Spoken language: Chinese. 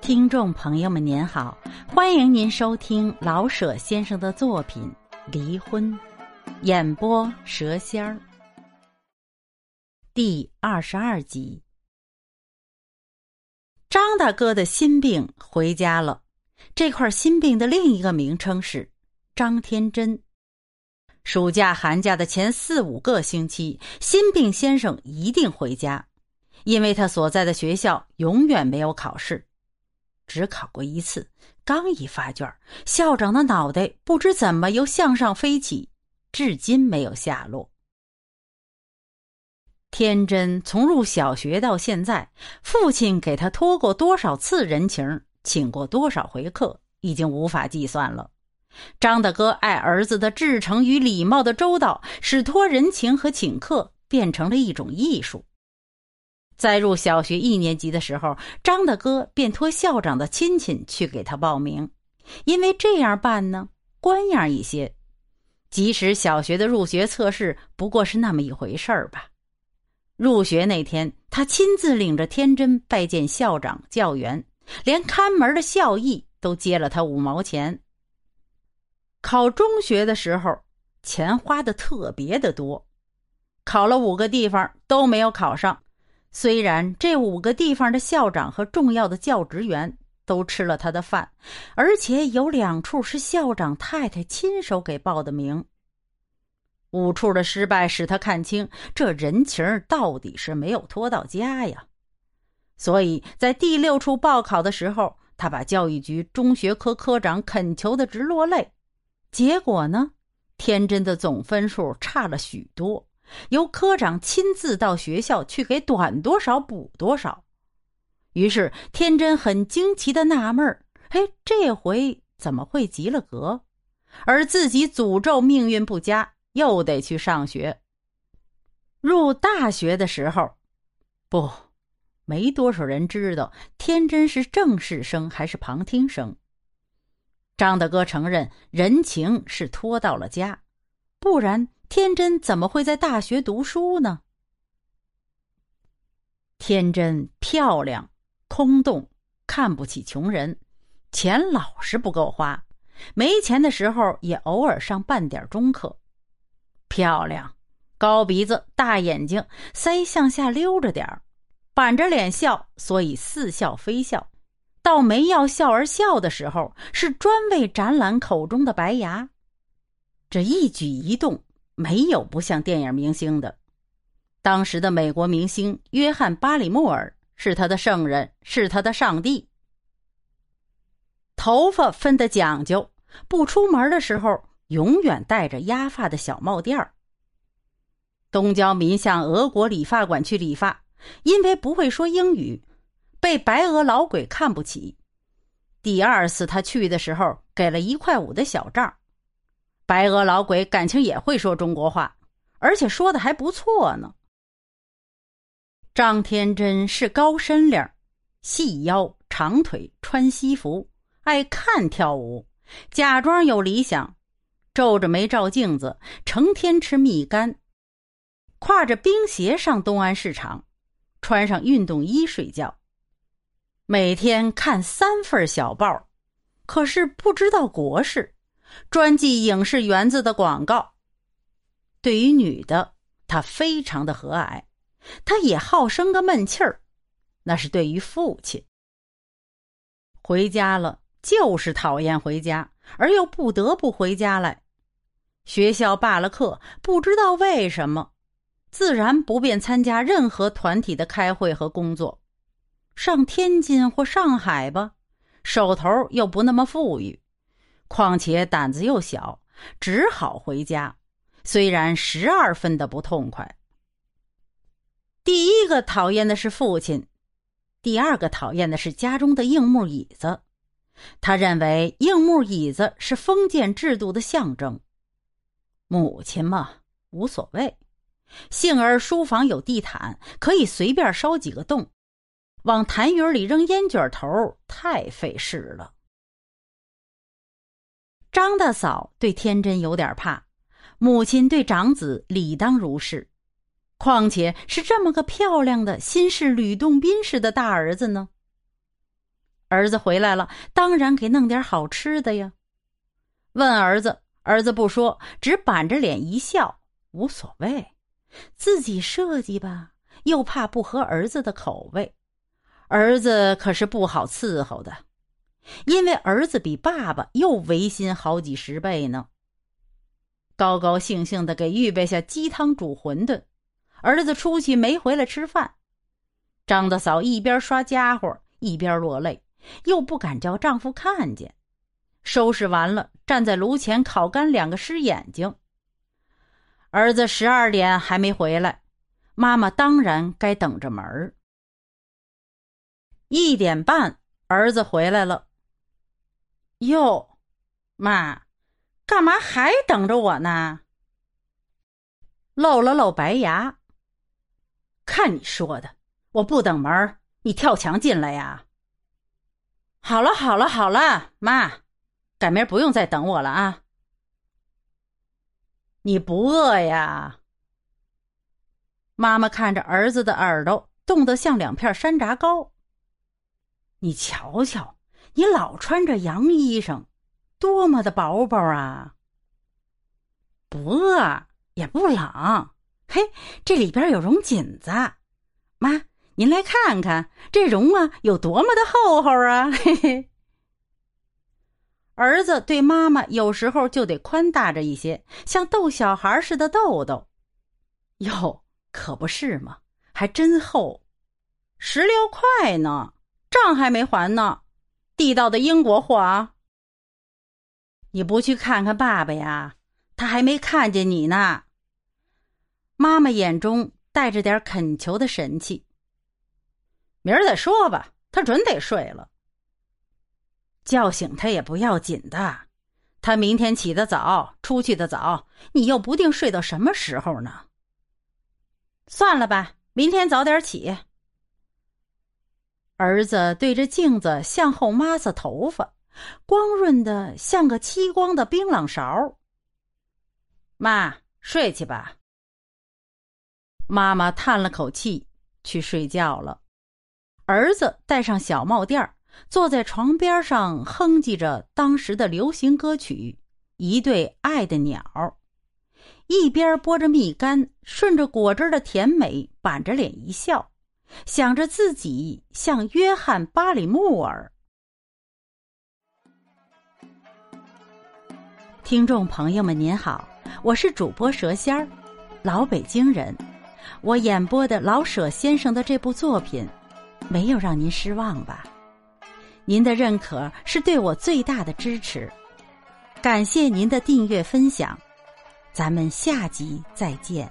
听众朋友们，您好，欢迎您收听老舍先生的作品《离婚》，演播蛇仙儿。第二十二集，张大哥的心病回家了。这块心病的另一个名称是张天真。暑假、寒假的前四五个星期，心病先生一定回家，因为他所在的学校永远没有考试。只考过一次，刚一发卷，校长的脑袋不知怎么又向上飞起，至今没有下落。天真从入小学到现在，父亲给他托过多少次人情，请过多少回客，已经无法计算了。张大哥爱儿子的至诚与礼貌的周到，使托人情和请客变成了一种艺术。在入小学一年级的时候，张大哥便托校长的亲戚去给他报名，因为这样办呢，官样一些。即使小学的入学测试不过是那么一回事儿吧。入学那天，他亲自领着天真拜见校长、教员，连看门的校医都接了他五毛钱。考中学的时候，钱花的特别的多，考了五个地方都没有考上。虽然这五个地方的校长和重要的教职员都吃了他的饭，而且有两处是校长太太亲手给报的名。五处的失败使他看清这人情到底是没有拖到家呀。所以在第六处报考的时候，他把教育局中学科科长恳求的直落泪。结果呢，天真的总分数差了许多。由科长亲自到学校去给短多少补多少，于是天真很惊奇的纳闷儿：“嘿，这回怎么会及了格？而自己诅咒命运不佳，又得去上学。入大学的时候，不，没多少人知道天真是正式生还是旁听生。张大哥承认人情是拖到了家，不然。”天真怎么会在大学读书呢？天真漂亮，空洞，看不起穷人，钱老是不够花，没钱的时候也偶尔上半点中课。漂亮，高鼻子，大眼睛，腮向下溜着点儿，板着脸笑，所以似笑非笑。到没要笑而笑的时候，是专为展览口中的白牙。这一举一动。没有不像电影明星的。当时的美国明星约翰·巴里莫尔是他的圣人，是他的上帝。头发分得讲究，不出门的时候永远戴着压发的小帽垫儿。东郊民向俄国理发馆去理发，因为不会说英语，被白俄老鬼看不起。第二次他去的时候，给了一块五的小账。白俄老鬼感情也会说中国话，而且说的还不错呢。张天真是高身量，细腰长腿，穿西服，爱看跳舞，假装有理想，皱着眉照镜子，成天吃蜜柑，挎着冰鞋上东安市场，穿上运动衣睡觉，每天看三份小报，可是不知道国事。专记影视园子的广告。对于女的，他非常的和蔼，他也好生个闷气儿，那是对于父亲。回家了就是讨厌回家，而又不得不回家来。学校罢了课，不知道为什么，自然不便参加任何团体的开会和工作。上天津或上海吧，手头又不那么富裕。况且胆子又小，只好回家。虽然十二分的不痛快。第一个讨厌的是父亲，第二个讨厌的是家中的硬木椅子。他认为硬木椅子是封建制度的象征。母亲嘛，无所谓。幸而书房有地毯，可以随便烧几个洞。往痰盂里扔烟卷头，太费事了。张大嫂对天真有点怕，母亲对长子理当如是，况且是这么个漂亮的、新式吕洞宾似的大儿子呢。儿子回来了，当然给弄点好吃的呀。问儿子，儿子不说，只板着脸一笑，无所谓，自己设计吧，又怕不合儿子的口味。儿子可是不好伺候的，因为儿子比爸爸又违心好几十倍呢。高高兴兴的给预备下鸡汤煮馄饨，儿子出去没回来吃饭。张大嫂一边刷家伙一边落泪，又不敢叫丈夫看见。收拾完了，站在炉前烤干两个湿眼睛。儿子十二点还没回来，妈妈当然该等着门儿。一点半，儿子回来了。哟，妈，干嘛还等着我呢？露了露白牙。看你说的，我不等门你跳墙进来呀？好了好了好了，妈，改明不用再等我了啊。你不饿呀？妈妈看着儿子的耳朵冻得像两片山楂糕。你瞧瞧，你老穿着洋衣裳，多么的薄薄啊！不饿也不冷，嘿，这里边有绒锦子，妈，您来看看这绒啊有多么的厚厚啊！嘿嘿。儿子对妈妈有时候就得宽大着一些，像逗小孩似的逗逗。哟，可不是嘛，还真厚，十六块呢。账还没还呢，地道的英国货啊！你不去看看爸爸呀？他还没看见你呢。妈妈眼中带着点恳求的神气。明儿再说吧，他准得睡了。叫醒他也不要紧的，他明天起得早，出去的早，你又不定睡到什么时候呢。算了吧，明天早点起。儿子对着镜子向后抹擦头发，光润的像个漆光的槟榔勺。妈，睡去吧。妈妈叹了口气，去睡觉了。儿子戴上小帽垫坐在床边上，哼唧着当时的流行歌曲《一对爱的鸟》，一边剥着蜜柑，顺着果汁的甜美，板着脸一笑。想着自己像约翰·巴里穆尔。听众朋友们，您好，我是主播蛇仙儿，老北京人。我演播的老舍先生的这部作品，没有让您失望吧？您的认可是对我最大的支持，感谢您的订阅分享，咱们下集再见。